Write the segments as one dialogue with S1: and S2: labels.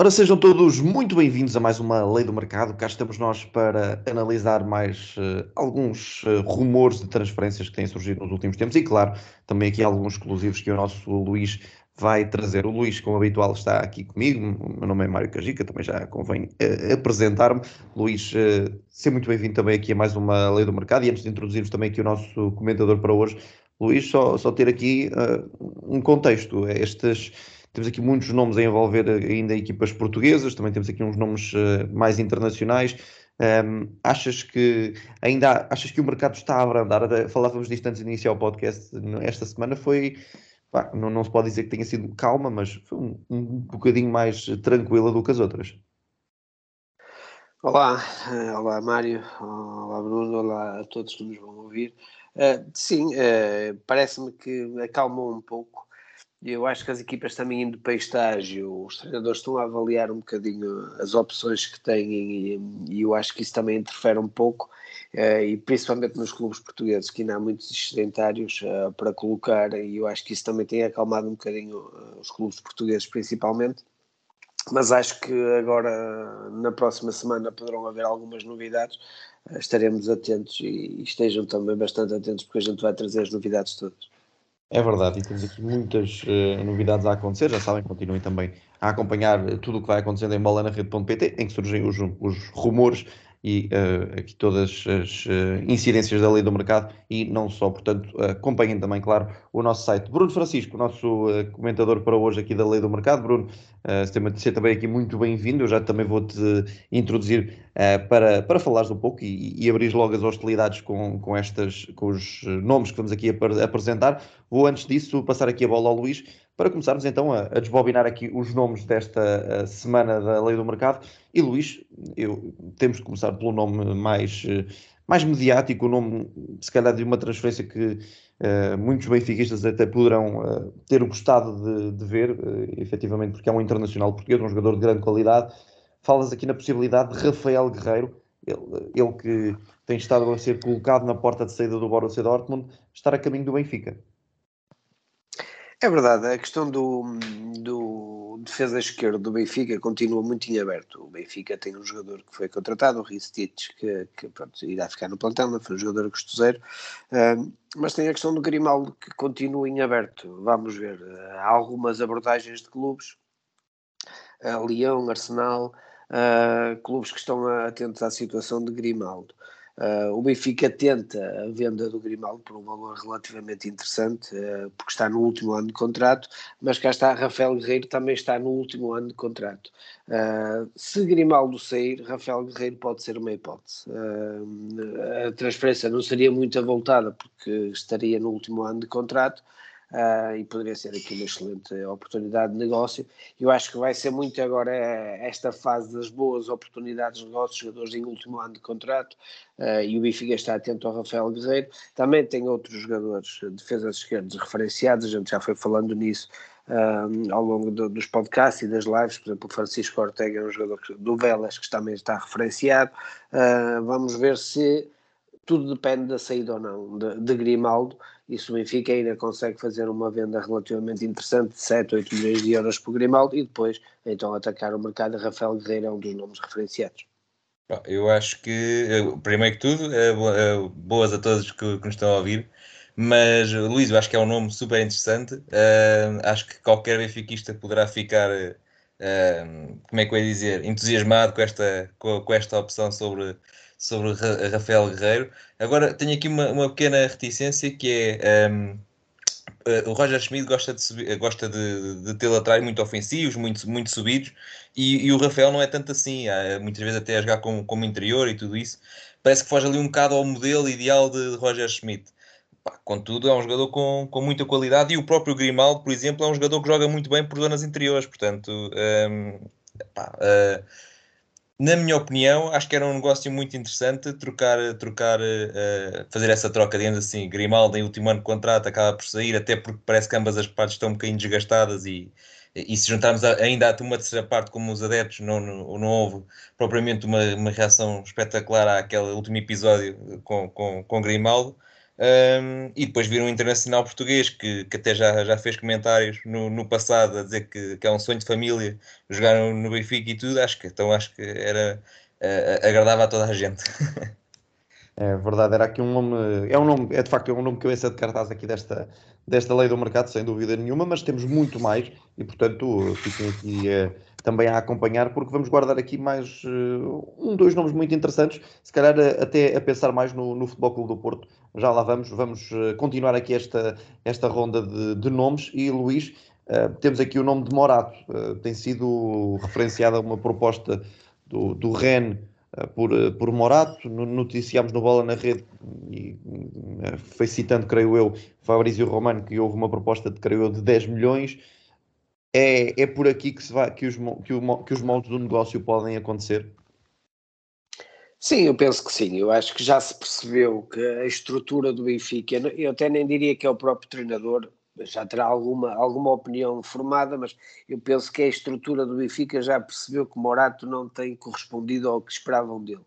S1: Ora, sejam todos muito bem-vindos a mais uma Lei do Mercado. Cá estamos nós para analisar mais uh, alguns uh, rumores de transferências que têm surgido nos últimos tempos e, claro, também aqui alguns exclusivos que o nosso Luís vai trazer. O Luís, como habitual, está aqui comigo. O meu nome é Mário Cajica, também já convém uh, apresentar-me. Luís, seja muito bem-vindo também aqui a mais uma Lei do Mercado. E antes de introduzirmos também aqui o nosso comentador para hoje, Luís, só, só ter aqui um contexto. Estes temos aqui muitos nomes a envolver ainda equipas portuguesas, também temos aqui uns nomes uh, mais internacionais. Um, achas que ainda achas que o mercado está a abrandar? Falávamos disto antes de iniciar o podcast. Esta semana foi pá, não, não, se pode dizer que tenha sido calma, mas foi um, um bocadinho mais tranquila do que as outras.
S2: Olá, eh, olá Mário, olá Bruno, olá a todos que nos vão ouvir. Uh, sim, uh, parece-me que acalmou um pouco eu acho que as equipas também indo para estágio, os treinadores estão a avaliar um bocadinho as opções que têm e, e eu acho que isso também interfere um pouco, eh, e principalmente nos clubes portugueses, que ainda há muitos sedentários uh, para colocar, e eu acho que isso também tem acalmado um bocadinho uh, os clubes portugueses principalmente. Mas acho que agora, na próxima semana, poderão haver algumas novidades. Estaremos atentos e, e estejam também bastante atentos, porque a gente vai trazer as novidades todas.
S1: É verdade, e temos aqui muitas uh, novidades a acontecer. Já sabem, continuem também a acompanhar tudo o que vai acontecendo em bolanarede.pt, em que surgem os, os rumores e uh, aqui todas as uh, incidências da lei do mercado e não só, portanto, uh, acompanhem também, claro, o nosso site. Bruno Francisco, nosso comentador para hoje aqui da lei do mercado. Bruno, uh, ser também aqui muito bem-vindo, eu já também vou-te introduzir para, para falares um pouco e, e abrir logo as hostilidades com, com, estas, com os nomes que vamos aqui apresentar. Vou, antes disso, passar aqui a bola ao Luís para começarmos então a, a desbobinar aqui os nomes desta semana da Lei do Mercado. E Luís, eu, temos de começar pelo nome mais, mais mediático, o nome, se calhar, de uma transferência que uh, muitos benfiquistas até poderão uh, ter gostado de, de ver, uh, efetivamente, porque é um internacional português, um jogador de grande qualidade. Falas aqui na possibilidade de Rafael Guerreiro, ele, ele que tem estado a ser colocado na porta de saída do Borussia Dortmund, estar a caminho do Benfica.
S2: É verdade, a questão do, do defesa esquerdo do Benfica continua muito em aberto. O Benfica tem um jogador que foi contratado, o Ristich, que, que pronto, irá ficar no plantão, foi um jogador custoseiro, uh, mas tem a questão do Grimaldo que continua em aberto. Vamos ver, há algumas abordagens de clubes, uh, Leão, Arsenal, uh, clubes que estão atentos à situação de Grimaldo. Uh, o Benfica tenta a venda do Grimaldo por um valor relativamente interessante, uh, porque está no último ano de contrato, mas cá está Rafael Guerreiro também está no último ano de contrato. Uh, se Grimaldo sair, Rafael Guerreiro pode ser uma hipótese. a transferência não seria muito avultada, porque estaria no último ano de contrato, uh, e poderia ser aqui uma excelente oportunidade de negócio. Eu acho que vai ser muito agora esta fase das boas oportunidades de negócio, jogadores em último ano de contrato, uh, e o Benfica está atento ao Rafael Guerreiro. Também tem outros jogadores, defesas esquerdas referenciados, a gente já foi falando nisso. Um, ao longo do, dos podcasts e das lives, por exemplo, o Francisco Ortega é um jogador do Velas que também está referenciado. Uh, vamos ver se tudo depende da saída ou não de, de Grimaldo se o Benfica ainda consegue fazer uma venda relativamente interessante de 7, 8 milhões de euros por Grimaldo e depois então atacar o mercado. Rafael Guerreiro é um dos nomes referenciados.
S3: Eu acho que, primeiro que tudo, é, é, boas a todos que, que nos estão a ouvir, mas Luís, eu acho que é um nome super interessante. Uh, acho que qualquer benfiquista poderá ficar, uh, como é que eu ia dizer, entusiasmado com esta, com, com esta opção sobre sobre Rafael Guerreiro. Agora tenho aqui uma, uma pequena reticência que é um, eh, o Roger Schmidt gosta de, subir, gosta de, de ter laterais muito ofensivos, muito, muito subidos, e, e, o Rafael não é tanto assim, há, muitas vezes até a jogar como, como interior e tudo isso. Parece que foge ali um bocado ao modelo ideal de, de Roger Schmidt. Pá, contudo, é um jogador com, com muita qualidade e o próprio Grimaldo, por exemplo, é um jogador que joga muito bem por zonas interiores. Portanto, um, pá, uh, na minha opinião, acho que era um negócio muito interessante trocar, trocar uh, fazer essa troca, digamos assim. Grimaldo, em último ano de contrato, acaba por sair, até porque parece que ambas as partes estão um bocadinho desgastadas e, e se juntarmos ainda a uma terceira parte, como os adeptos, não, não, não houve propriamente uma, uma reação espetacular àquele último episódio com, com, com Grimaldo. Um, e depois vir um internacional português que, que até já, já fez comentários no, no passado a dizer que, que é um sonho de família jogar no, no Benfica e tudo, acho que então acho que era uh, agradável a toda a gente.
S1: É verdade, era aqui um nome, é um nome, é de facto é um nome eu de cartaz aqui desta, desta lei do mercado, sem dúvida nenhuma, mas temos muito mais e portanto fiquem aqui uh, também a acompanhar, porque vamos guardar aqui mais uh, um, dois nomes muito interessantes, se calhar uh, até a pensar mais no, no Futebol Clube do Porto. Já lá vamos, vamos continuar aqui esta, esta ronda de, de nomes e Luís, temos aqui o nome de Morato, tem sido referenciada uma proposta do, do REN eh, por, eh, por Morato, noticiámos no Bola na Rede, e eh, foi citando, creio eu, Fabrício Romano, que houve uma proposta de, creio eu, de 10 milhões. É, é por aqui que, se vai, que, os, que, o, que os moldes do negócio podem acontecer?
S2: Sim, eu penso que sim. Eu acho que já se percebeu que a estrutura do Benfica, eu até nem diria que é o próprio treinador, já terá alguma, alguma opinião formada, mas eu penso que a estrutura do Benfica já percebeu que Morato não tem correspondido ao que esperavam dele.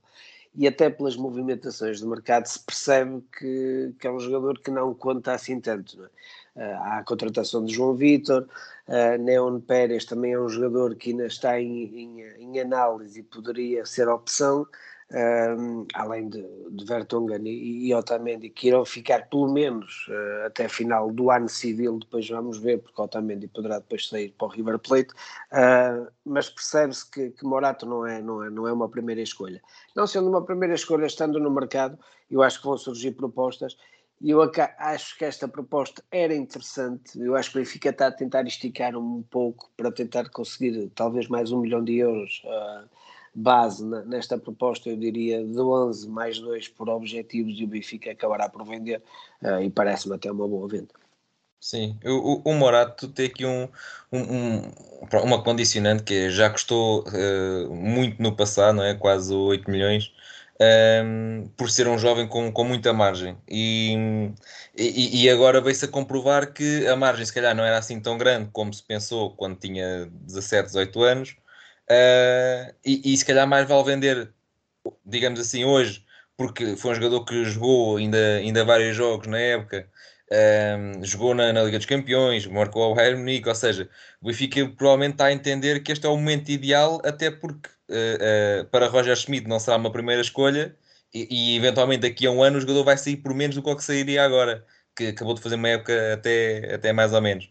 S2: E até pelas movimentações do mercado se percebe que, que é um jogador que não conta assim tanto. É? Há a contratação de João Vitor, uh, Neon Pérez também é um jogador que ainda está em, em, em análise e poderia ser opção. Um, além de, de Vertonghen e, e Otamendi, que irão ficar pelo menos uh, até final do ano civil, depois vamos ver, porque Otamendi poderá depois sair para o River Plate, uh, mas percebe-se que, que, Morato não é, não, é, não é uma primeira escolha. Não sendo uma primeira escolha, estando no mercado, eu acho que vão surgir propostas, e eu acho que esta proposta era interessante. Eu acho que o Benfica está a tentar esticar um pouco para tentar conseguir talvez mais um milhão de euros. Uh, base nesta proposta, eu diria de 11 mais 2 por objetivos e o Benfica acabará por vender uh, e parece-me até uma boa venda.
S3: Sim, o, o Morato tem aqui um, um, uma condicionante que já custou uh, muito no passado, não é? quase 8 milhões, um, por ser um jovem com, com muita margem. E, e, e agora veio-se a comprovar que a margem, se calhar, não era assim tão grande como se pensou quando tinha 17, 18 anos, Uh, e, e, se calhar mais vale vender, digamos assim, hoje, porque foi um jogador que jogou ainda, ainda vários jogos na época, uh, jogou na, na, Liga dos Campeões, marcou ao Bayern Munique, ou seja, o Benfica provavelmente está a entender que este é o momento ideal, até porque uh, para Roger Schmidt não será uma primeira escolha e, e, eventualmente daqui a um ano o jogador vai sair por menos do que, que sairia agora, que acabou de fazer uma época até, até mais ou menos.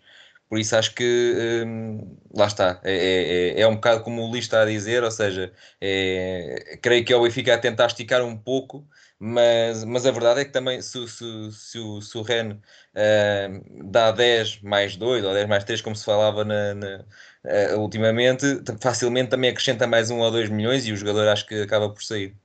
S3: Por isso acho que hum, lá está. É, é, é, é, um bocado como o Luís está a dizer, ou seja, é, creio que é o Benfica a tentar esticar um pouco, mas, mas a verdade é que também se, se, se, o, se o Ren uh, dá 10 mais 2 ou 10 mais 3, como se falava na, na uh, ultimamente, facilmente também acrescenta mais 1 ou 2 milhões e o jogador acho que acaba por sair.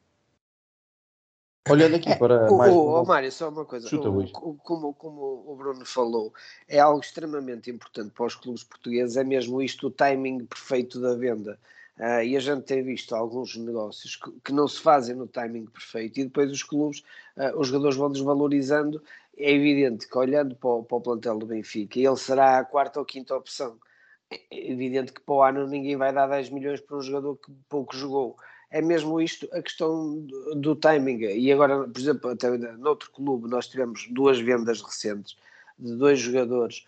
S1: Olhando aqui é, para
S2: o, mais. O, o, Mário, só uma coisa. O, como, como o Bruno falou, é algo extremamente importante para os clubes portugueses, é mesmo isto o timing perfeito da venda. Uh, e a gente tem visto alguns negócios que, que, não se fazem no timing perfeito e depois os clubes, uh, os jogadores vão desvalorizando. É evidente que olhando para o, para o plantel do Benfica, ele será a quarta ou quinta opção. É evidente que para o ano ninguém vai dar 10 milhões para um jogador que pouco jogou é mesmo isto a questão do, do timing. E agora, por exemplo, até noutro clube nós tivemos duas vendas recentes de dois jogadores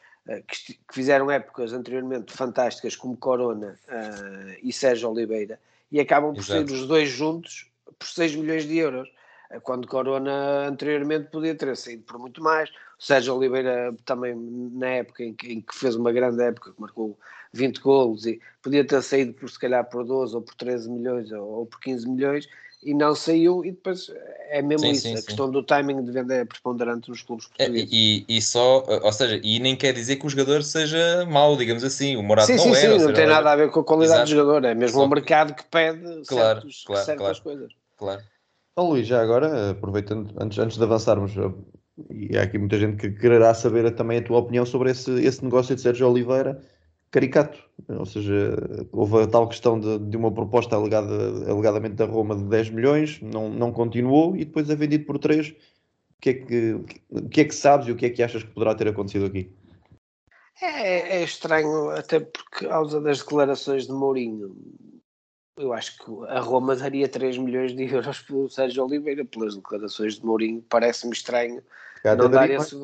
S2: que, que, fizeram épocas anteriormente fantásticas, como Corona uh, e Sérgio Oliveira, e acabam por Exato. ser os dois juntos por 6 milhões de euros. Eh, quando Corona anteriormente podia ter saído por muito mais. O Sérgio Oliveira também na época em que, em que fez uma grande época, que marcou 20 golos e podia ter saído por se calhar por 12 ou por 13 milhões ou, ou por 15 milhões e não saiu e depois é mesmo sim, isso, sim, a sim. questão do timing de venda é preponderante nos clubes
S3: é, portugueses. É, e, e só, ou seja, e nem quer dizer que o jogador seja mau, digamos assim, o Morato sim, não
S2: sim,
S3: é.
S2: Sim, não tem nada a ver com a qualidade Exato. do jogador, é mesmo só... o mercado que pede claro, certos, claro, certas
S3: claro,
S2: coisas.
S3: Claro.
S1: Então, Luís, já agora, aproveitando, antes, antes de avançarmos, e há aqui muita gente que quererá saber também a tua opinião sobre esse, esse negócio de Sérgio Oliveira, caricato, ou seja, houve a tal questão de, de uma proposta alegada, alegadamente da Roma de 10 milhões, não, não continuou e depois é vendido por 3. O que, é que, o que é que sabes e o que é que achas que poderá ter acontecido aqui?
S2: É, é estranho, até porque, causa das declarações de Mourinho, eu acho que a Roma daria 3 milhões de euros pelo Sérgio Oliveira, pelas declarações de Mourinho, parece-me estranho não dar esse.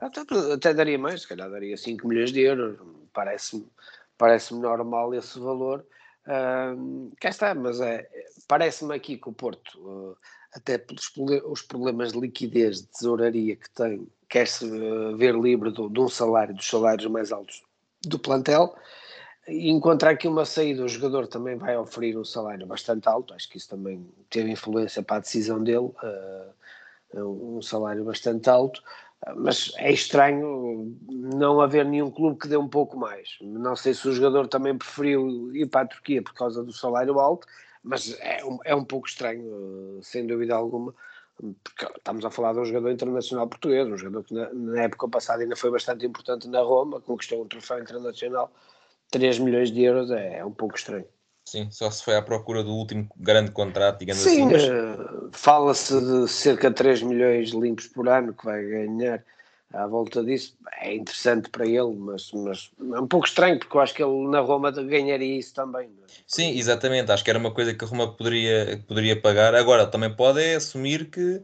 S2: Até, até, daria mais, se calhar daria 5 milhões de euros, parece-me parece normal esse valor. Uh, cá está, mas é, parece-me aqui que o Porto, uh, até pelos os problemas de liquidez, de tesouraria que tem, quer-se uh, ver livre do, de um salário, dos salários mais altos do plantel, encontrar aqui uma saída, o jogador também vai oferir um salário bastante alto, acho que isso também teve influência para a decisão dele, uh, um salário bastante alto, mas é estranho não haver nenhum clube que dê um pouco mais. Não sei se o jogador também preferiu ir para a Turquia por causa do salário alto, mas é um, é um pouco estranho, sem dúvida alguma, porque estamos a falar de um jogador internacional português, um jogador que na, na época passada ainda foi bastante importante na Roma, conquistou um troféu internacional 3 milhões de euros é, é um pouco estranho.
S3: Sim, só se foi à procura do último grande contrato, digamos
S2: Sim,
S3: assim. Mas...
S2: Uh, Fala-se de cerca de 3 milhões limpos por ano que vai ganhar à volta disso. É interessante para ele, mas, mas é um pouco estranho, porque eu acho que ele na Roma ganharia isso também. É?
S3: Sim, exatamente. Acho que era uma coisa que a Roma poderia, poderia pagar. Agora, também pode é assumir que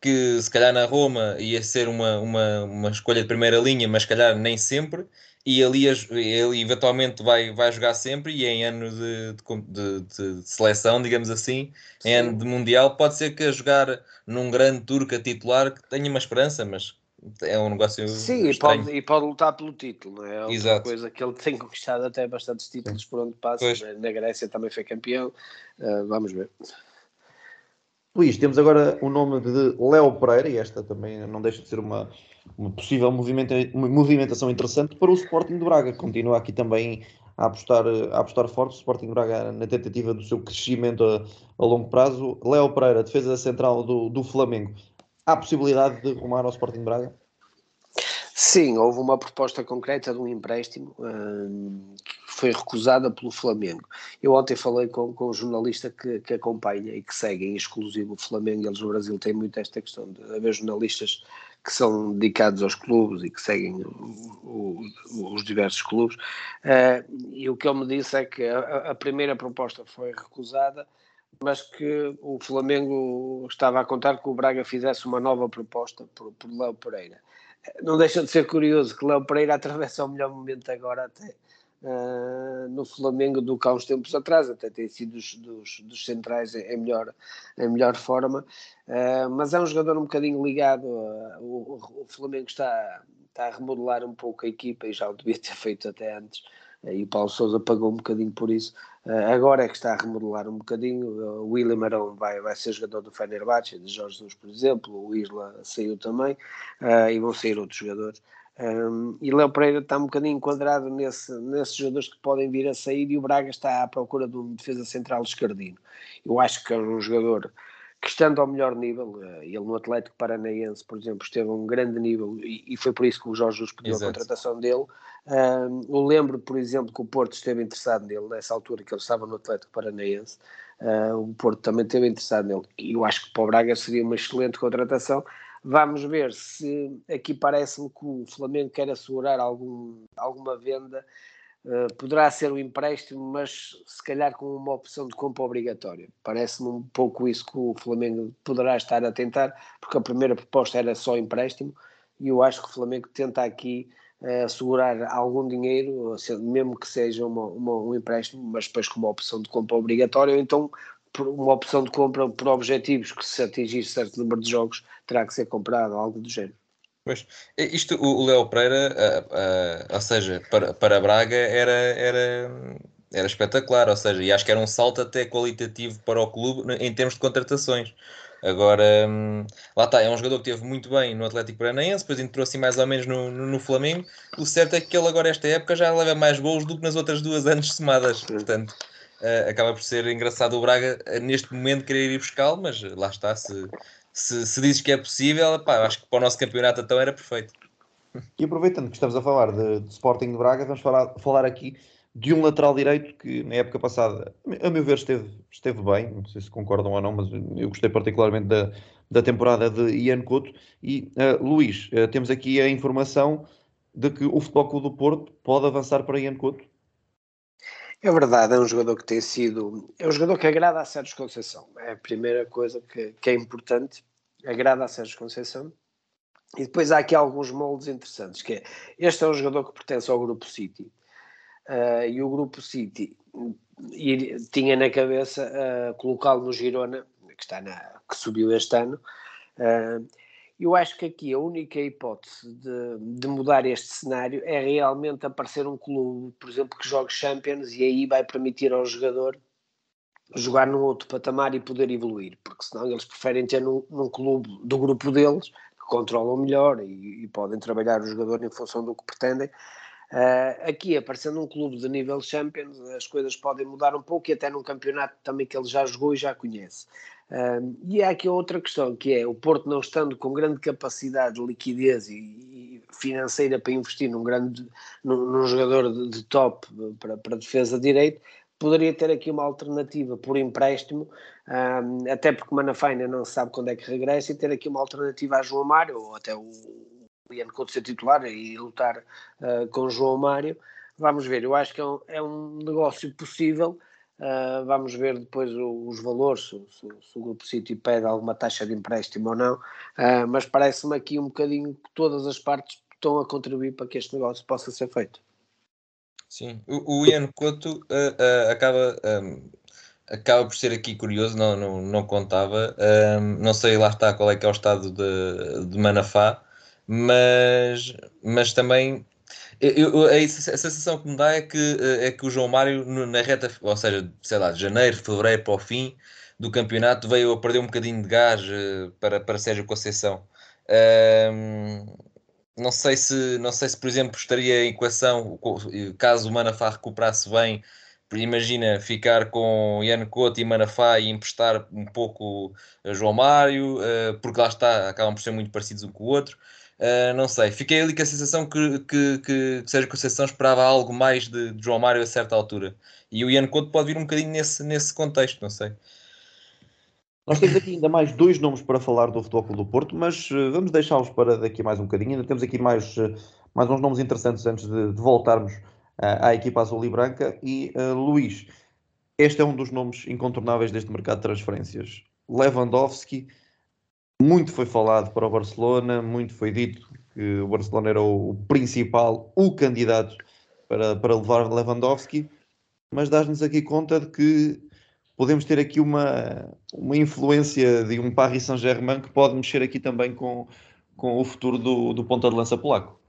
S3: que se calhar na Roma ia ser uma, uma, uma escolha de primeira linha, mas se calhar nem sempre, e ali ele eventualmente vai, vai jogar sempre e em ano de, de, de, de seleção, digamos assim, Sim. em ano de Mundial, pode ser que a jogar num grande turca titular que tenha uma esperança, mas é um negócio
S2: Sim, e pode, e pode lutar pelo título, não é? é outra Exato. coisa que ele tem conquistado até bastantes títulos por onde passa, né? na Grécia também foi campeão, uh, vamos ver.
S1: Luís, temos agora o nome de Léo Pereira, e esta também não deixa de ser uma, uma possível movimentação interessante para o Sporting de Braga. Continua aqui também a apostar, a apostar forte o Sporting Braga na tentativa do seu crescimento a, a longo prazo. Léo Pereira, defesa central do, do Flamengo. Há possibilidade de rumar ao Sporting de Braga?
S2: Sim, houve uma proposta concreta de um empréstimo hum, que foi recusada pelo Flamengo. Eu ontem falei com, com um jornalista que, que acompanha e que segue em exclusivo o Flamengo. Eles no Brasil têm muito esta questão de haver jornalistas que são dedicados aos clubes e que seguem o, o, os diversos clubes. Uh, e o que ele me disse é que a, a primeira proposta foi recusada mas que o Flamengo estava a contar que o Braga fizesse uma nova proposta por, por Léo Pereira não deixa de ser curioso que Léo Pereira atravessa o melhor momento agora até uh, no Flamengo do que há uns tempos atrás, até tem sido dos, dos, dos centrais em melhor, em melhor forma, uh, mas é um jogador um bocadinho ligado, uh, o, o, Flamengo está, está a remodelar um pouco a equipa e já o devia ter feito até antes, e o Paulo Sousa pagou um bocadinho por isso. Agora é que está a remodelar um bocadinho. O William Arão vai, vai ser jogador do Fenerbahçe, de Jorge Jesus, por exemplo. O Isla saiu também e vão sair outros jogadores. Um, e Léo Pereira está um bocadinho enquadrado nesse, nesses jogadores que podem vir a sair e o Braga está à procura de um defesa central escardino. Eu acho que é um jogador que estando ao melhor nível, eh, ele no Atlético Paranaense, por exemplo, esteve a um grande nível e, e foi por isso que o Jorge Jesus pediu Exato. a contratação dele. Um, eu lembro, por exemplo, que o Porto esteve interessado nele nessa altura que ele estava no Atlético Paranaense. Uh, o Porto também esteve interessado nele. E eu acho que para o Braga seria uma excelente contratação. Vamos ver se aqui parece-me que o Flamengo quer assegurar algum, alguma venda eh, poderá ser um empréstimo, mas se calhar com uma opção de compra obrigatória. Parece-me um pouco isso que o Flamengo poderá estar a tentar, porque a primeira proposta era só empréstimo, e eu acho que o Flamengo tenta aqui uh, assegurar algum dinheiro, mesmo que seja uma, uma, um empréstimo, mas depois com uma opção de compra obrigatória, ou então uma opção de compra por objetivos que se atingir certo número de jogos terá que ser comprado, algo do género.
S3: Pois, isto, o Léo Pereira, ou seja, para, para Braga era, era, era espetacular, ou seja, e acho que era um salto até qualitativo para o clube em termos de contratações. Agora, hum, lá está, é um jogador que teve muito bem no Atlético Paranaense, depois entrou assim mais ou menos no, no, no, Flamengo. O certo é que ele agora, esta época, já leva mais gols do que nas outras duas anos somadas. Portanto, uh, acaba por ser engraçado o Braga, neste momento, querer ir buscá-lo, mas lá está, se, se, se dizes que é possível, pá, acho que para o nosso campeonato então era perfeito.
S1: E aproveitando que estamos a falar de, de Sporting de Braga, vamos falar, falar aqui de um lateral direito que na época passada, a meu ver, esteve, esteve bem, não sei se concordam ou não, mas eu gostei particularmente da, da temporada de Ian Couto. E uh, Luís, uh, temos aqui a informação de que o Futebol Clube do Porto pode avançar para Ian Couto?
S2: É verdade, é um jogador que tem sido. É um jogador que agrada a Sérgio Conceição. É a primeira coisa que, que é importante. Agrada a Sérgio Conceição. E depois há aqui alguns moldes interessantes, que é, este é um jogador que pertence ao Grupo City, uh, e o Grupo City e, tinha na cabeça uh, colocá-lo no Girona, que, está na, que subiu este ano, uh, eu acho que aqui a única hipótese de, de, mudar este cenário é realmente aparecer um clube, por exemplo, que jogue Champions e aí vai permitir ao jogador jogar num outro patamar e poder evoluir, porque senão eles preferem ter num, num clube do grupo deles, que controlam melhor e, e, podem trabalhar o jogador em função do que pretendem. Uh, aqui, aparecendo um clube de nível Champions, as coisas podem mudar um pouco e até num campeonato também que ele já jogou e já conhece. E há aqui outra questão, que é o Porto não estando com grande capacidade de liquidez e, e financeira para investir num grande num, num jogador de, de, top para, para defesa de direito, poderia ter aqui uma alternativa por empréstimo, um, até porque Manafaina não sabe quando é que regressa, e ter aqui uma alternativa a João Mário, ou até o Ian Couto ser titular e lutar uh, com João Mário. Vamos ver, eu acho que é um, é um negócio possível, Uh, vamos ver depois o, os valores, se, se, se, o Grupo City pede alguma taxa de empréstimo ou não, uh, mas parece-me aqui um bocadinho que todas as partes estão a contribuir para que este negócio possa ser feito.
S3: Sim, o, o Ian Couto uh, acaba, um, acaba por ser aqui curioso, não, não, não contava, um, não sei lá está qual é que é o estado de, de Manafá, mas, mas também eu, a, sensação que me dá é que, eh, é que o João Mário, na reta, ou seja, sei lá, de janeiro, fevereiro para o fim do campeonato, veio a perder um bocadinho de gás eh, para, para Sérgio Conceição. Um, não sei se, não sei se, por exemplo, estaria em equação, caso o Manafá recuperasse bem, imagina ficar com Ian Couto e Manafá e emprestar um pouco a João Mário, eh, porque lá está, acabam por ser muito parecidos um com o outro. Uh, não sei, fiquei ali com a sensação que, que, que, Sérgio Conceição esperava algo mais de, de, João Mário a certa altura. E o Ian Couto pode vir um bocadinho nesse, nesse contexto, não sei.
S1: Nós temos aqui ainda mais dois nomes para falar do Futebol Clube do Porto, mas uh, vamos deixá-los para daqui mais um bocadinho. Ainda temos aqui mais, uh, mais uns nomes interessantes antes de, de voltarmos à equipa azul e branca. E Luís, este é um dos nomes incontornáveis deste mercado de transferências. Lewandowski muito foi falado para o Barcelona, muito foi dito que o Barcelona era o, principal, o candidato para, para levar Lewandowski, mas dás-nos aqui conta de que podemos ter aqui uma, uma influência de um Paris Saint-Germain que pode mexer aqui também com, com o futuro do, do ponta de lança polaco.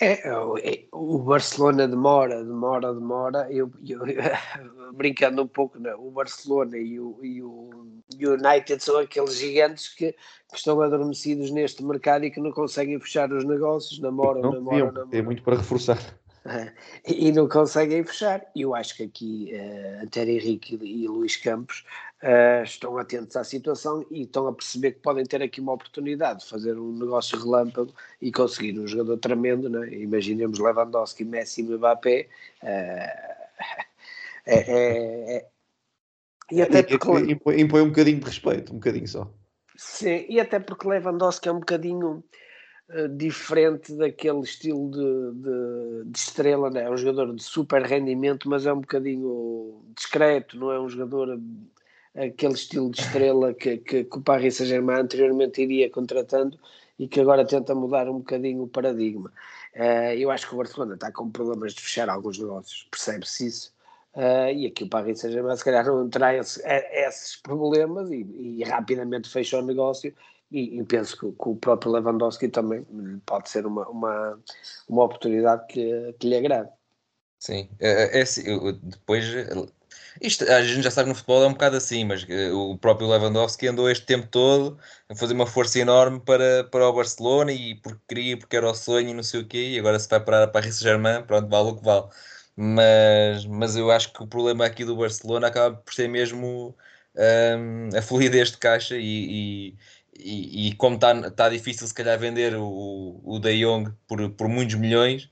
S2: É, é, o Barcelona demora, demora, demora. Eu, eu brincando um pouco, não, o Barcelona e o, e o United são aqueles gigantes que, que, estão adormecidos neste mercado e que não conseguem fechar os negócios, namoram, não, namoram, namoram.
S1: Tem muito para reforçar.
S2: e não conseguem fechar. Eu acho que aqui uh, Antero Henrique e, e Luís Campos uh, estão atentos à situação e estão a perceber que podem ter aqui uma oportunidade de fazer um negócio relâmpago e conseguir um jogador tremendo. Né? Imaginemos Lewandowski, Messi e Mbappé. Uh, é, é, é,
S1: e até porque... impõe, impõe um bocadinho de respeito, um bocadinho só.
S2: Sim, e até porque Lewandowski é um bocadinho eh, diferente daquele estilo de, de, de, estrela, né? é um jogador de super rendimento, mas é um bocadinho discreto, não é um jogador aquele estilo de estrela que, que, que o Paris Saint-Germain anteriormente iria contratando e que agora tenta mudar um bocadinho o paradigma. Uh, eu acho que o Barcelona está com problemas de fechar alguns negócios, percebe-se isso. Uh, e aqui o Paris Saint-Germain se calhar não terá esse, esses problemas e, e rapidamente fecha o negócio e, e penso que, que, o próprio Lewandowski também pode ser uma, uma, uma oportunidade que, que lhe agrade.
S3: Sim, é, é assim, depois isto a gente já sabe no futebol é um bocado assim, mas eh, o próprio Lewandowski andou este tempo todo a fazer uma força enorme para, para o Barcelona e porque queria, porque era o sonho e não sei o quê, e agora se vai parar para a Paris Saint-Germain, pronto, vale o que vale. Mas, mas eu acho que o problema aqui do Barcelona acaba por ser mesmo um, a fluidez de caixa e e, e como está tá difícil se calhar vender o, o De Jong por, por muitos milhões,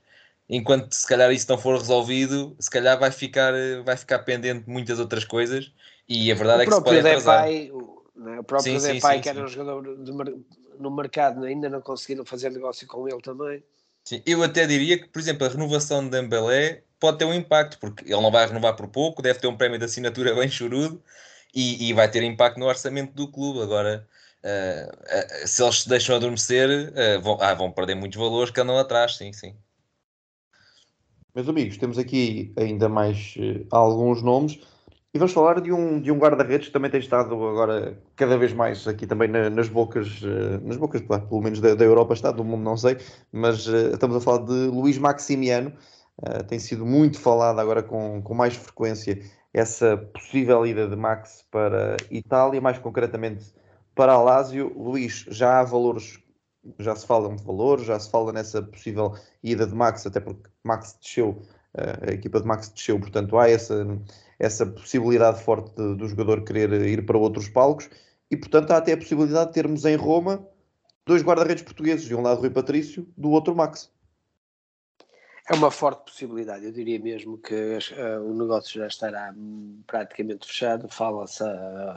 S3: enquanto se calhar isso não for resolvido, se calhar vai ficar, vai ficar pendente muitas outras coisas e a verdade o é que se pode atrasar.
S2: Depay, o, né, o próprio sim, Depay, sim, que era um jogador de, no mercado, ainda não conseguiram fazer negócio com ele também.
S3: Sim, eu até diria que, por exemplo, a renovação de Dembélé pode ter um impacto, porque ele não vai renovar por pouco, deve ter um prémio de assinatura bem chorudo e, e vai ter impacto no orçamento do clube. Agora, uh, uh, se eles se deixam adormecer, uh, vão, ah, vão perder muitos valores que andam atrás, sim, sim.
S1: Meus amigos, temos aqui ainda mais alguns nomes. E vamos falar de um, de um guarda-redes que também tem estado agora cada vez mais aqui também na, nas bocas, nas bocas, pelo menos da, da, Europa está, do mundo não sei, mas estamos a falar de Luís Maximiano, tem sido muito falado agora com, com mais frequência essa possível ida de Max para Itália, mais concretamente para a Lazio. Luís, já há valores, já se fala de valores, já se fala nessa possível ida de Max, até porque Max desceu, a equipa de Max desceu, portanto há essa essa possibilidade forte de, do jogador querer ir para outros palcos e, portanto, há até a possibilidade de termos em Roma dois guarda-redes portugueses, de um lado Rui Patrício, do outro Max.
S2: É uma forte possibilidade, eu diria mesmo que uh, o negócio já estará praticamente fechado, fala-se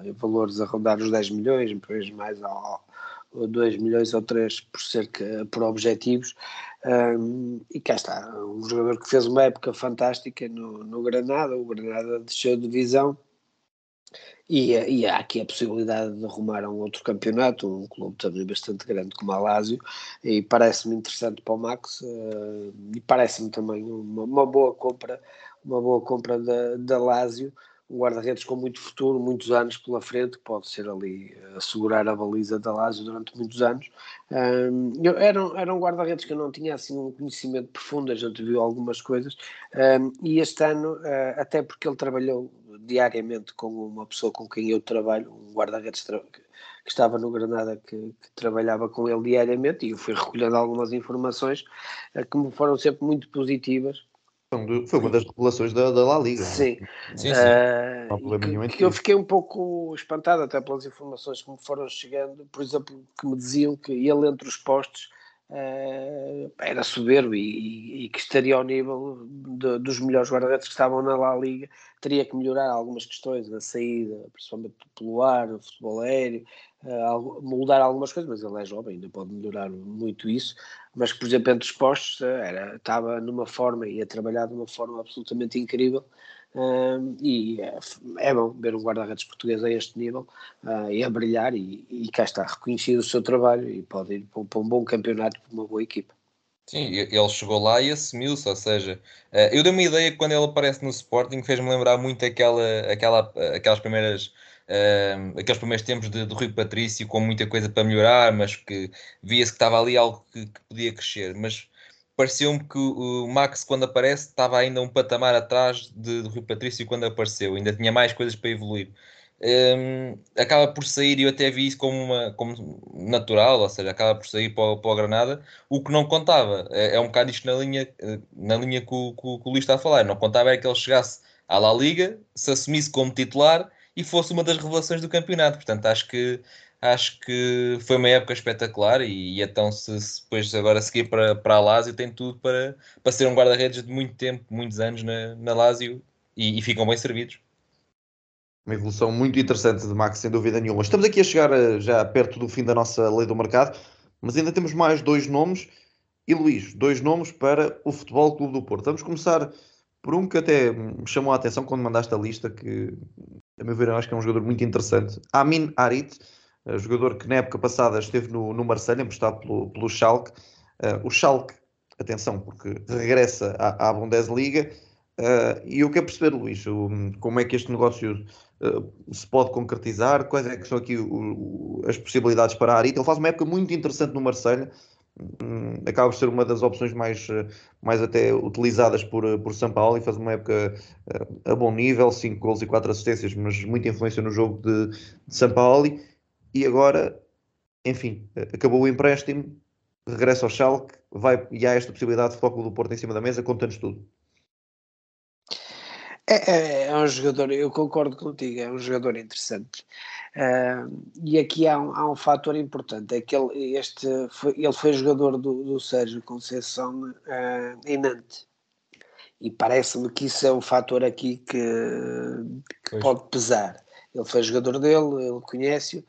S2: em valores a rondar os 10 milhões, depois mais ao, 2 milhões ou 3 por cerca por objetivos. Um, e cá está, um jogador que fez uma época fantástica no, no Granada, o Granada desceu de divisão e, e, há aqui a possibilidade de arrumar um outro campeonato, um clube também bastante grande como a Lazio, e parece-me interessante para o Max, uh, e parece-me também uma, uma, boa compra, uma boa compra da, da Lazio, um guarda-redes com muito futuro, muitos anos pela frente, pode ser ali assegurar a baliza da Lazio durante muitos anos. Um, eu, era, era um guarda-redes que eu não tinha assim um conhecimento profundo, a gente viu algumas coisas, um, e este ano, uh, até porque ele trabalhou diariamente com uma pessoa com quem eu trabalho, um guarda-redes que estava no Granada que, que, trabalhava com ele diariamente e eu fui recolhendo algumas informações uh, que me foram sempre muito positivas
S1: foi uma das revelações da, da La Liga.
S2: Sim, sim, sim. Uh, que, que eu fiquei um pouco espantado até pelas informações que me foram chegando, por exemplo, que me diziam que ele entre os postos uh, era soberbo e, e, que estaria ao nível de, dos melhores guarda-redes que estavam na La Liga, teria que melhorar algumas questões na saída, principalmente pelo ar, no futebol aéreo, uh, mudar algumas coisas, mas ele é jovem, ainda pode melhorar muito isso mas por exemplo, entre os postos eh, era, estava numa forma e a trabalhar de uma forma absolutamente incrível. E é, é, bom ver um guarda-redes português a este nível uh, e a brilhar e, e cá está reconhecido o seu trabalho e pode ir para, para um bom campeonato para uma boa equipa.
S3: Sim, ele chegou lá e assumiu-se, ou seja, uh, eu dei uma ideia que quando ele aparece no Sporting fez-me lembrar muito aquela, aquela, aquelas primeiras aqueles primeiros tempos de, de Rui Patrício com muita coisa para melhorar, mas que via-se que estava ali algo que, que podia crescer. Mas pareceu-me que o Max, quando aparece, estava ainda um patamar atrás de, de Rui Patrício quando apareceu, ainda tinha mais coisas para evoluir. Um, acaba por sair, e eu até vi isso como, uma, como natural, ou seja, acaba por sair para, para o Granada, o que não contava. É, é um bocado isto na linha, na linha que o, que, que o Luís está a falar. Não contava é que ele chegasse à La Liga, se assumisse como titular e fosse uma das revelações do campeonato. Portanto, acho que acho que foi uma época espetacular e, e então se, se, depois agora seguir para, para a Lazio tem tudo para, para ser um guarda-redes de muito tempo, muitos anos na, na Lazio e, e, ficam bem servidos.
S1: Uma evolução muito interessante de Max, sem dúvida nenhuma. Estamos aqui a chegar eh, já perto do fim da nossa lei do mercado, mas ainda temos mais dois nomes. E Luís, dois nomes para o Futebol Clube do Porto. Vamos começar por um que até me chamou a atenção quando mandaste a lista, que a meu ver, acho que é um jogador muito interessante. Amin Harit, uh, jogador que na época passada esteve no, no Marseille, emprestado pelo, pelo Schalke. Uh, o Schalke, atenção, porque regressa à, à Bundesliga. Uh, e eu quero perceber, Luís, o, como é que este negócio se pode concretizar, quais é que são aqui o, as possibilidades para a Harit. Ele faz uma época muito interessante no Marseille, Hum, acaba por ser uma das opções mais, mais até utilizadas por, por São Paulo e faz uma época eh, a bom nível, 5 gols e 4 assistências, mas muita influência no jogo de, de São Paulo e agora, enfim, acabou o empréstimo, regressa ao Schalke, vai, e há esta possibilidade de foco do Porto em cima da mesa, conta-nos tudo.
S2: É, é, é, um jogador, eu concordo contigo, é um jogador interessante. Uh, e aqui há um, há um fator importante, é que ele, este, foi, ele foi jogador do, do Sérgio Conceição uh, em Nantes. E parece-me que isso é um fator aqui que, que pode pesar. Ele foi jogador dele, ele conhece-o,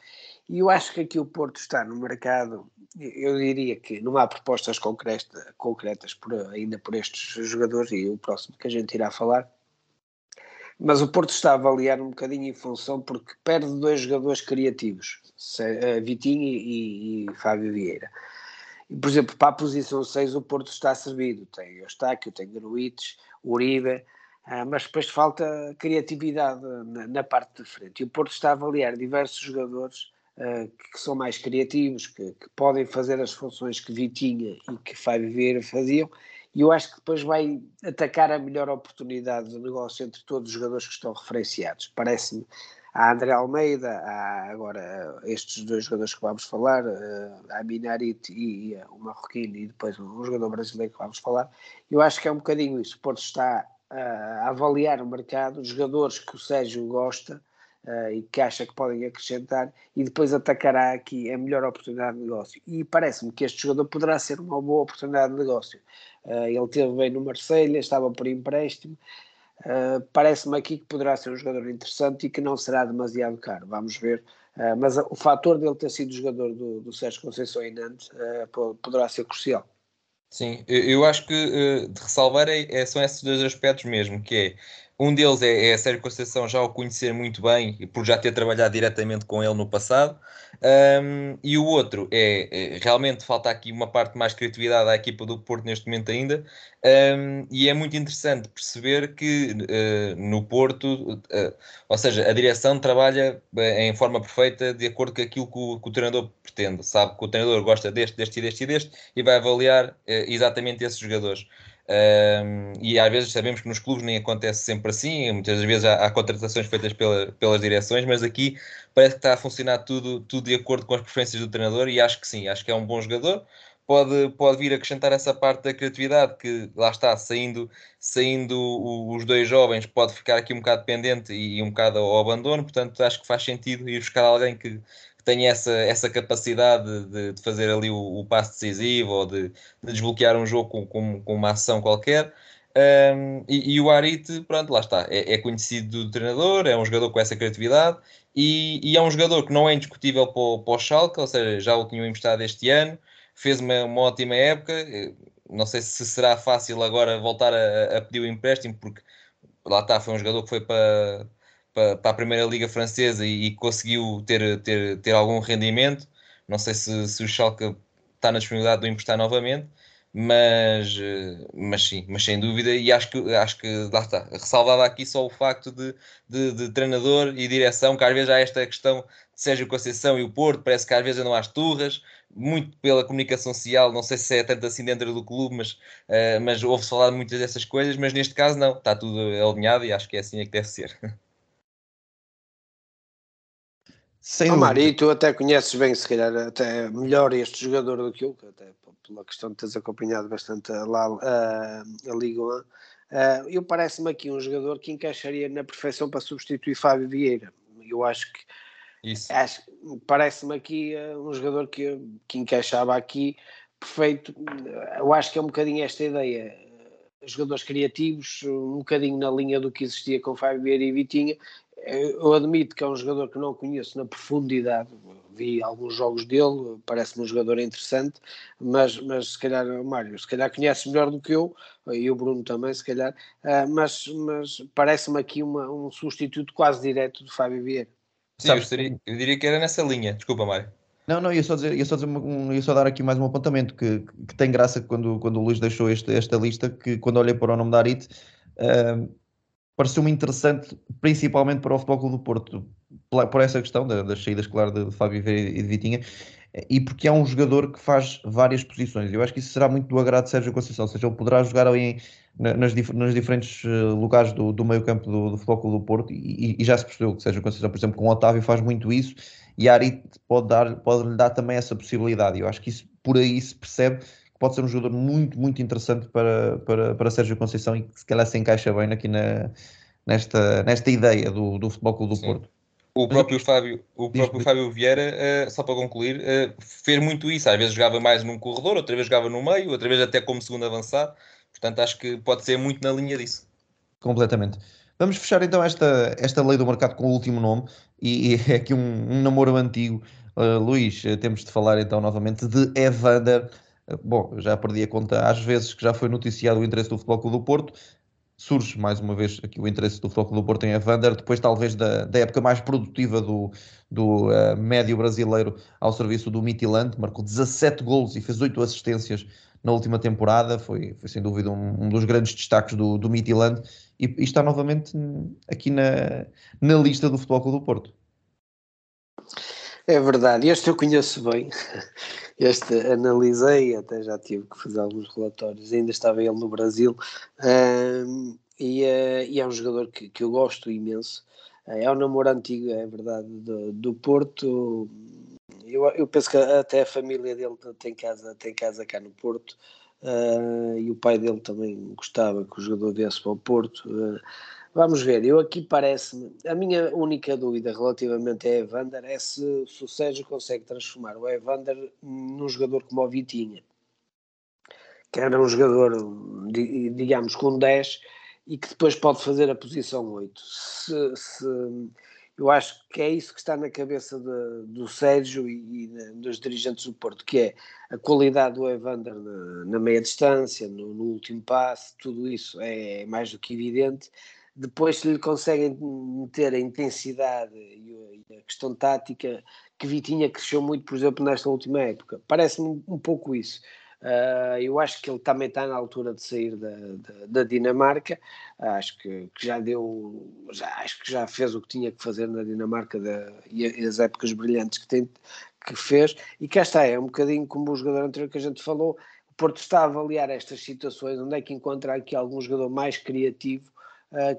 S2: E eu acho que aqui o Porto está no mercado, eu diria que não há propostas concretas, concretas por, ainda por estes jogadores e o próximo que a gente irá falar, mas o Porto está a avaliar um bocadinho em função porque perde dois jogadores criativos, eh, Vitinho e, e, Fábio Vieira. E, por exemplo, para a posição 6 o Porto está servido, tem Eustáquio, tem Gruites, Uribe, ah, mas depois falta criatividade na, na, parte de frente. E o Porto está a avaliar diversos jogadores que são mais criativos, que, que, podem fazer as funções que Vitinha e que Fábio Vieira faziam, e eu acho que depois vai atacar a melhor oportunidade de negócio entre todos os jogadores que estão referenciados. Parece-me a André Almeida, há agora estes dois jogadores que vamos falar, a Minarit e o Marroquino, e depois um jogador brasileiro que vamos falar. Eu acho que é um bocadinho isso. O Porto está a avaliar o mercado, os jogadores que o Sérgio gosta uh, e que acha que podem acrescentar, e depois atacará aqui a melhor oportunidade de negócio. E parece-me que este jogador poderá ser uma boa oportunidade de negócio. Uh, ele teve bem no Marselha, estava por empréstimo. Uh, parece-me aqui que poderá ser um jogador interessante e que não será demasiado caro. Vamos ver. mas o fator dele ter sido jogador do, do Sérgio Conceição em Nantes poderá ser crucial.
S3: Sim, eu acho que uh, de ressalvar é, é, são esses dois aspectos mesmo, que é um deles é, é a Sérgio Conceição já o conhecer muito bem, por já ter trabalhado diretamente com ele no passado, um, e o outro é, é, realmente falta aqui uma parte mais criatividade à equipa do Porto neste momento ainda, um, e é muito interessante perceber que uh, no Porto, uh, ou seja, a direção trabalha eh, em forma perfeita de acordo com aquilo que o, que o treinador pretende, sabe que o treinador gosta deste, deste e deste e deste, e vai avaliar uh, exatamente esses jogadores. E às vezes sabemos que nos clubes nem acontece sempre assim, muitas vezes há, há contratações feitas pela, pelas direções, mas aqui parece que está a funcionar tudo, tudo de acordo com as preferências do treinador e acho que sim, acho que é um bom jogador. Pode, pode vir acrescentar essa parte da criatividade que lá está, saindo, saindo os dois jovens, pode ficar aqui um bocado dependente e, e um bocado ao abandono, portanto acho que faz sentido ir buscar alguém que, que tenha essa, essa capacidade de, de fazer ali o, o passo decisivo ou de, de, desbloquear um jogo com, com, com uma ação qualquer. Um, e, e, o Arit, pronto, lá está, é, é, conhecido do treinador, é um jogador com essa criatividade e, e é um jogador que não é indiscutível para o, para o Schalke, ou seja, já o tinham emprestado este ano, fez uma, uma ótima época. Não sei se será fácil agora voltar a, a pedir o empréstimo, porque lá está, foi um jogador que foi para para, para a Primeira Liga Francesa e, e, conseguiu ter, ter, ter algum rendimento. Não sei se, se o Schalke está na disponibilidade de o emprestar novamente, mas, mas sim, mas sem dúvida, e acho que, acho que lá está, ressalvava aqui só o facto de, de, de, treinador e direção, que às vezes há esta questão de Sérgio Conceição e o Porto, parece que às vezes não há as turras, muito pela comunicação social, não sei se é tanto assim dentro do clube, mas, uh, mas ouve-se falar muitas dessas coisas, mas neste caso não, está tudo alinhado e acho que é assim é que deve ser.
S2: Sem oh, Mari, tu até conheces bem, se calhar, até melhor este jogador do que eu, até pela questão de teres acompanhado bastante a, a, a Liga 1. Uh, eu parece-me aqui um jogador que encaixaria na perfeição para substituir Fábio Vieira. Eu acho que acho, parece-me aqui uh, um jogador que, que encaixava aqui perfeito. Eu acho que é um bocadinho esta ideia. Jogadores criativos, um bocadinho na linha do que existia com Fábio Vieira e Vitinha, eu admito que é um jogador que não conheço na profundidade, vi alguns jogos dele, parece-me um jogador interessante, mas, mas se calhar, Mário, se calhar conhece melhor do que eu, e o Bruno também, se calhar, ah, mas, mas parece-me aqui uma, um substituto quase direto do Fábio Vieira.
S3: Sim, eu, diria, eu diria que era nessa linha, desculpa, Mário.
S1: Não, não, ia só, dizer, ia só, dizer um, ia só dar aqui mais um apontamento que, que tem graça quando, quando o Luís deixou este, esta lista, que quando olhei para o nome da Arit, uh, pareceu-me interessante, principalmente para o Futebol Clube do Porto, por essa questão das saídas, claro, de Fábio Vieira e de Vitinha, e porque é um jogador que faz várias posições. Eu acho que isso será muito do agrado de Sérgio Conceição, ou seja, ele poderá jogar ali nas, nas diferentes eh, lugares do, do meio campo do, do Futebol Clube do Porto, e, e, já se percebeu que Sérgio Conceição, por exemplo, com o Otávio faz muito isso, e a Ari pode, dar, pode lhe dar também essa possibilidade. Eu acho que isso, por aí se percebe pode ser um jogador muito, muito interessante para, para, para Sérgio Conceição e que se calhar se encaixa bem aqui na, nesta, nesta ideia do, do Futebol Clube do Sim. Porto.
S3: O próprio Fábio, o próprio Fábio Vieira, uh, só para concluir, uh, fez muito isso. Às vezes jogava mais num corredor, outra vez jogava no meio, outra vez até como segundo avançado. Portanto, acho que pode ser muito na linha disso.
S1: Completamente. Vamos fechar então esta, esta lei do mercado com o último nome, e, e é aqui um, um namoro antigo Uh, Luís, temos de falar então novamente de Evander. Bom, já perdi a conta às vezes que já foi noticiado o interesse do Futebol Clube do Porto. Surge mais uma vez aqui o interesse do Futebol do Porto em Evander, depois talvez da, da época mais produtiva do, do uh, médio brasileiro ao serviço do Midtjylland, marcou 17 golos e fez 8 assistências na última temporada, foi, foi sem dúvida um, um dos grandes destaques do, do Midtjylland e, e, está novamente aqui na, na lista do Futebol do Porto.
S2: É verdade, este eu conheço bem, este analisei, até já tive que fazer alguns relatórios, ainda estava ele no Brasil, um, e, uh, e, é um jogador que, que eu gosto imenso, é um namoro antigo, é verdade, do, do Porto, eu, eu penso que até a família dele tem casa, tem casa cá no Porto, uh, e o pai dele também gostava que o jogador viesse para o Porto, uh, Vamos ver, eu aqui parece-me. A minha única dúvida relativamente a Evander é se, se o Sérgio consegue transformar o Evander num jogador como o Vitinha, que era um jogador, digamos, com 10 e que depois pode fazer a posição 8. Se, se, eu acho que é isso que está na cabeça de, do Sérgio e, e, dos dirigentes do Porto, que é a qualidade do Evander na, na meia distância, no, no último passe, tudo isso é mais do que evidente depois, se lhe conseguem meter a intensidade e a questão tática, que Vitinha cresceu muito, por exemplo, nesta última época. Parece-me um pouco isso. Uh, eu acho que ele também está na altura de sair da, da, da Dinamarca. Uh, acho que, que, já deu, já, acho que já fez o que tinha que fazer na Dinamarca da, e, as épocas brilhantes que, tem, que fez. E cá está, é um bocadinho como o jogador anterior que a gente falou. O Porto está a avaliar estas situações, onde é que encontra aqui algum jogador mais criativo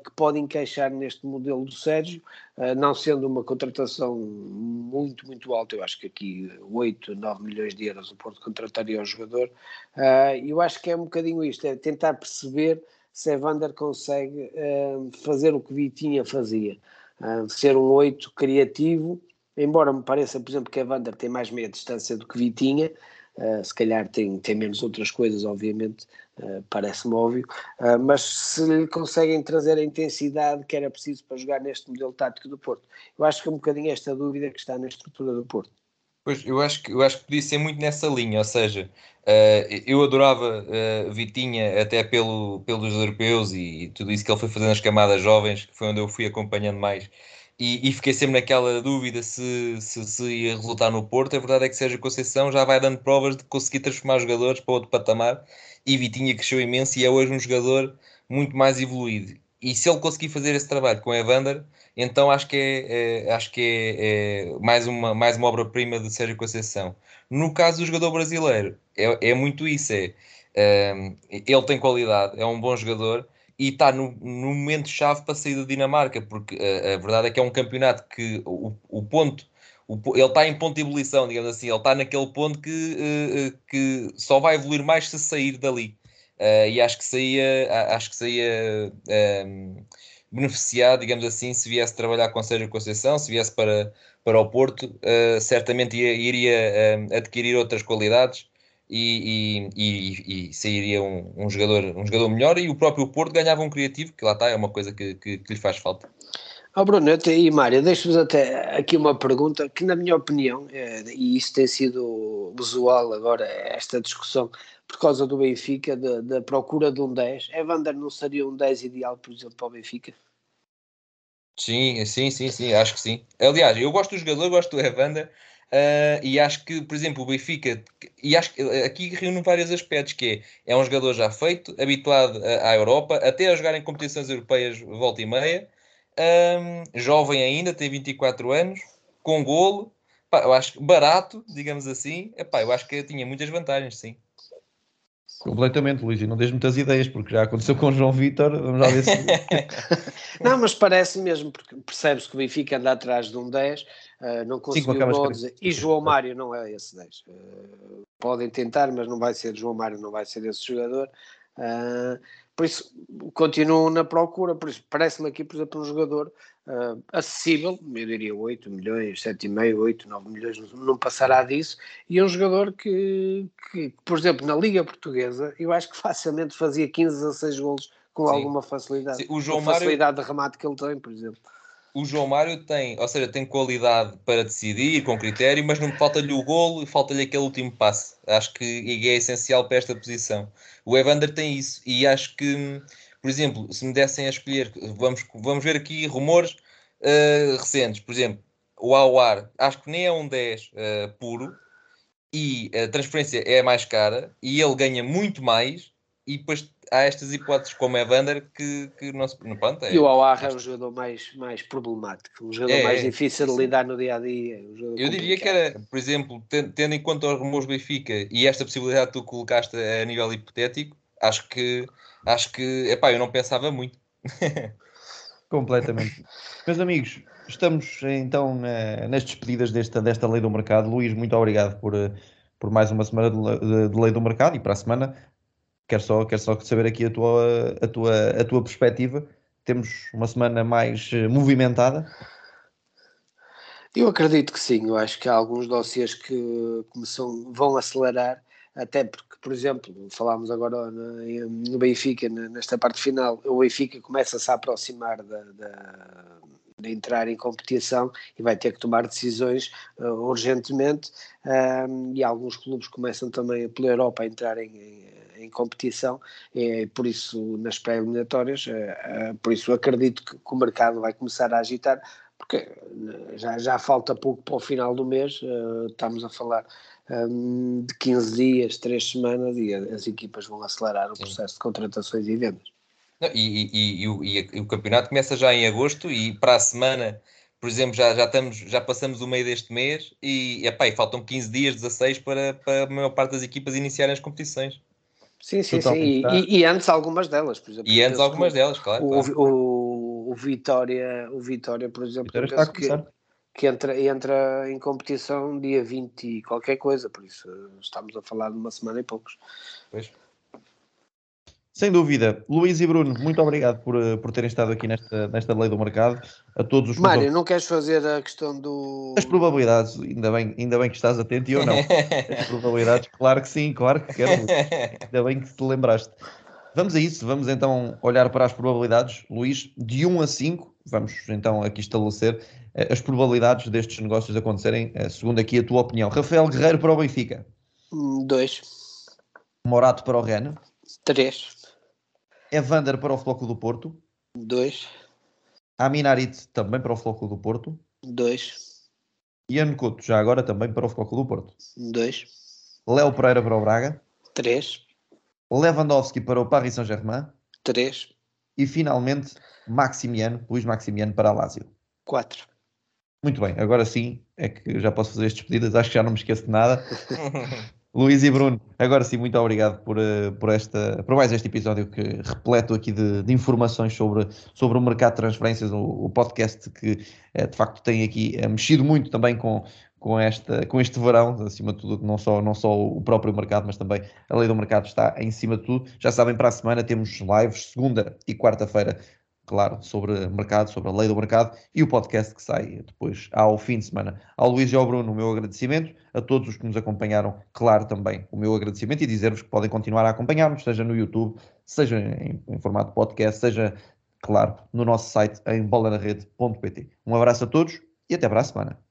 S2: que pode encaixar neste modelo do Sérgio, uh, não sendo uma contratação muito, muito alta, eu acho que aqui 8, 9 milhões de euros o Porto contrataria o jogador, uh, eu acho que é um bocadinho isto, é tentar perceber se Evander consegue fazer o que Vitinha fazia, ser um 8 criativo, embora me pareça, por exemplo, que Evander tem mais meia distância do que Vitinha, Uh, se calhar tem, tem menos outras coisas, obviamente, uh, parece-me óbvio, uh, mas se lhe conseguem trazer a intensidade que era preciso para jogar neste modelo tático do Porto. Eu acho que é um bocadinho esta dúvida que está na estrutura do Porto.
S3: Pois, eu acho que, eu acho que podia ser muito nessa linha, ou seja, eu adorava Vitinha até pelo, pelos europeus e, e tudo isso que ele foi fazendo nas camadas jovens, que foi onde eu fui acompanhando mais e, e, fiquei sempre naquela dúvida se, se, se, ia resultar no Porto. A verdade é que Sérgio Conceição já vai dando provas de conseguir transformar jogadores para outro patamar e Vitinha cresceu imenso e é hoje um jogador muito mais evoluído. E se ele conseguir fazer esse trabalho com Evander, então acho que é, é acho que é, é, mais uma, mais uma obra-prima de Sérgio Conceição. No caso do jogador brasileiro, é, é muito isso. É, ele tem qualidade, é um bom jogador, e está no, no momento-chave para sair da Dinamarca, porque a, a, verdade é que é um campeonato que o, o ponto, o, ele está em ponto de ebulição, digamos assim, ele está naquele ponto que, uh, que só vai evoluir mais se sair dali. E acho que saía, acho que saía um, ehm, beneficiado, digamos assim, se viesse trabalhar com Sérgio Conceição, se viesse para, para o Porto, certamente ia, iria adquirir outras qualidades e, e, e, sairia um, um, jogador, um jogador melhor e o próprio Porto ganhava um criativo, que lá está, é uma coisa que, que, que lhe faz falta.
S2: Oh Bruno e Mário, deixo-vos até aqui uma pergunta que, na minha opinião, é, e isso tem sido usual agora, esta discussão, por causa do Benfica, da procura de um 10. Evander não seria um 10 ideal, por exemplo, para o Benfica?
S3: Sim, sim, sim, sim, acho que sim. Aliás, eu gosto do jogador, gosto do Evander, Uh, e acho que, por exemplo, o Benfica, e acho que aqui reúne vários aspectos, que é, é um jogador já feito, habituado à Europa, até a jogar em competições europeias volta e meia, um, jovem ainda, tem 24 anos, com golo, pá, eu acho barato, digamos assim, epá, eu acho que tinha muitas vantagens, sim.
S1: Completamente, Luís, e não tens muitas ideias, porque já aconteceu com o João Vitor, vamos lá ver se...
S2: não, mas parece mesmo, porque percebes que o Benfica anda atrás de um 10, Uh, não conseguiu Sim, e João Mário não é esse 10. Uh, ah, podem tentar, mas não vai ser João Mário, não vai ser esse jogador. Uh, por isso, continuo na procura. Por isso, parece-me aqui, por exemplo, um jogador acessível, eu diria 8 milhões, 7,5, 8, 9 milhões, não passará disso. E um jogador que, que, por exemplo, na Liga Portuguesa, eu acho que facilmente fazia 15 a 6 golos com Sim. alguma facilidade. Sim, o João Mário... facilidade de remate que ele tem, por exemplo.
S3: O João Mário tem, ou seja, tem qualidade para decidir com critério, mas não falta-lhe o golo e falta-lhe aquele último passe. Acho que é essencial para esta posição. O Evander tem isso e acho que, por exemplo, se me dessem a escolher, vamos, vamos ver aqui rumores uh, recentes, por exemplo, o Awar, acho que nem é um 10 uh, eh, puro e a transferência é mais cara e ele ganha muito mais e depois há estas hipóteses como é Vander que, que não se. Pronto, é,
S2: e o Aouar é um jogador mais, mais problemático, um jogador é, mais difícil de lidar no dia a dia. Um
S3: eu diria que era, por exemplo, tendo em conta os rumores Benfica e esta possibilidade que tu colocaste a nível hipotético, acho que acho que epá, eu não pensava muito.
S1: Completamente. Meus amigos, estamos então nas despedidas desta, desta lei do mercado. Luís, muito obrigado por, por mais uma semana de, de, de lei do mercado e para a semana quero só, quero só saber aqui a tua, a, tua, a tua perspectiva. Temos uma semana mais eh, movimentada?
S2: Eu acredito que sim, eu acho que há alguns dossiês que começam, vão acelerar, até porque, por exemplo, falámos agora no Benfica, nesta parte final, o Benfica começa-se a aproximar da, da de entrar em competição e vai ter que tomar decisões uh, urgentemente um, e alguns clubes começam também pela Europa a entrar em, em, em competição e por isso nas pré-eliminatórias, uh, uh, por isso acredito que, que, o mercado vai começar a agitar porque já, já falta pouco para o final do mês, estamos a falar um, de 15 dias, 3 semanas e as equipas vão acelerar o Sim. processo de contratações e vendas.
S3: E, e, e, o, e, o, campeonato começa já em agosto e para a semana, por exemplo, já, já, estamos, já passamos o meio deste mês e, epá, e faltam 15 dias, 16 para, para a maior parte das equipas iniciarem as competições.
S2: Sim, sim, sim. E, e, antes algumas delas, por exemplo.
S3: E antes algumas delas, claro.
S2: O,
S3: claro.
S2: o, o, Vitória, o Vitória, por exemplo, Vitória que, que entra, entra em competição dia 20 e qualquer coisa, por isso estamos a falar de uma semana e poucos.
S3: Pois.
S1: Sem dúvida. Luís e Bruno, muito obrigado por, eh, por terem estado aqui nesta, nesta lei do mercado. A todos os
S2: Mário, não queres fazer a questão do.
S1: As probabilidades, ainda bem, ainda bem que estás atento e eu não. As probabilidades, claro que sim, claro que quero. ainda bem que te lembraste. Vamos a isso, vamos então olhar para as probabilidades. Luís, de 1 a 5, vamos então aqui estabelecer eh, as probabilidades destes negócios acontecerem, eh, segundo aqui a tua opinião. Rafael Guerreiro para o Benfica.
S2: 2.
S1: Morato para o Rennes.
S2: 3.
S1: Evander para o Floco do Porto.
S2: 2.
S1: Aminarit também para o Floco do Porto.
S2: 2.
S1: Ian Couto, já agora também para o Floco do Porto.
S2: 2.
S1: Léo Pereira para o Braga.
S2: 3.
S1: Lewandowski para o Paris Saint-Germain.
S2: 3.
S1: E finalmente Maximiano, Luís Maximiano para a Lazio.
S2: 4.
S1: Muito bem, agora sim é que já posso fazer as despedidas, acho que já não me esqueço de nada. Luís e Bruno, agora sim, muito obrigado por, eh, por, esta, por mais este episódio que repleto aqui de, de informações sobre, sobre o mercado de transferências, o, o podcast que é, de facto tem aqui é, mexido muito também com, com, esta, com este verão, acima de tudo, não só, não só o próprio mercado, mas também a lei do mercado está em cima de tudo. Já sabem, para a semana temos lives, segunda e quarta-feira, claro, sobre mercado, sobre a lei do mercado e o podcast que sai depois ao fim de semana. Ao Luís e ao Bruno, o meu agradecimento, a todos os que nos acompanharam, claro, também o meu agradecimento e dizer-vos que podem continuar a acompanhar-nos, seja no YouTube, seja em, em formato podcast, seja, claro, no nosso site em bolanarede.pt. Um abraço a todos e até para a semana.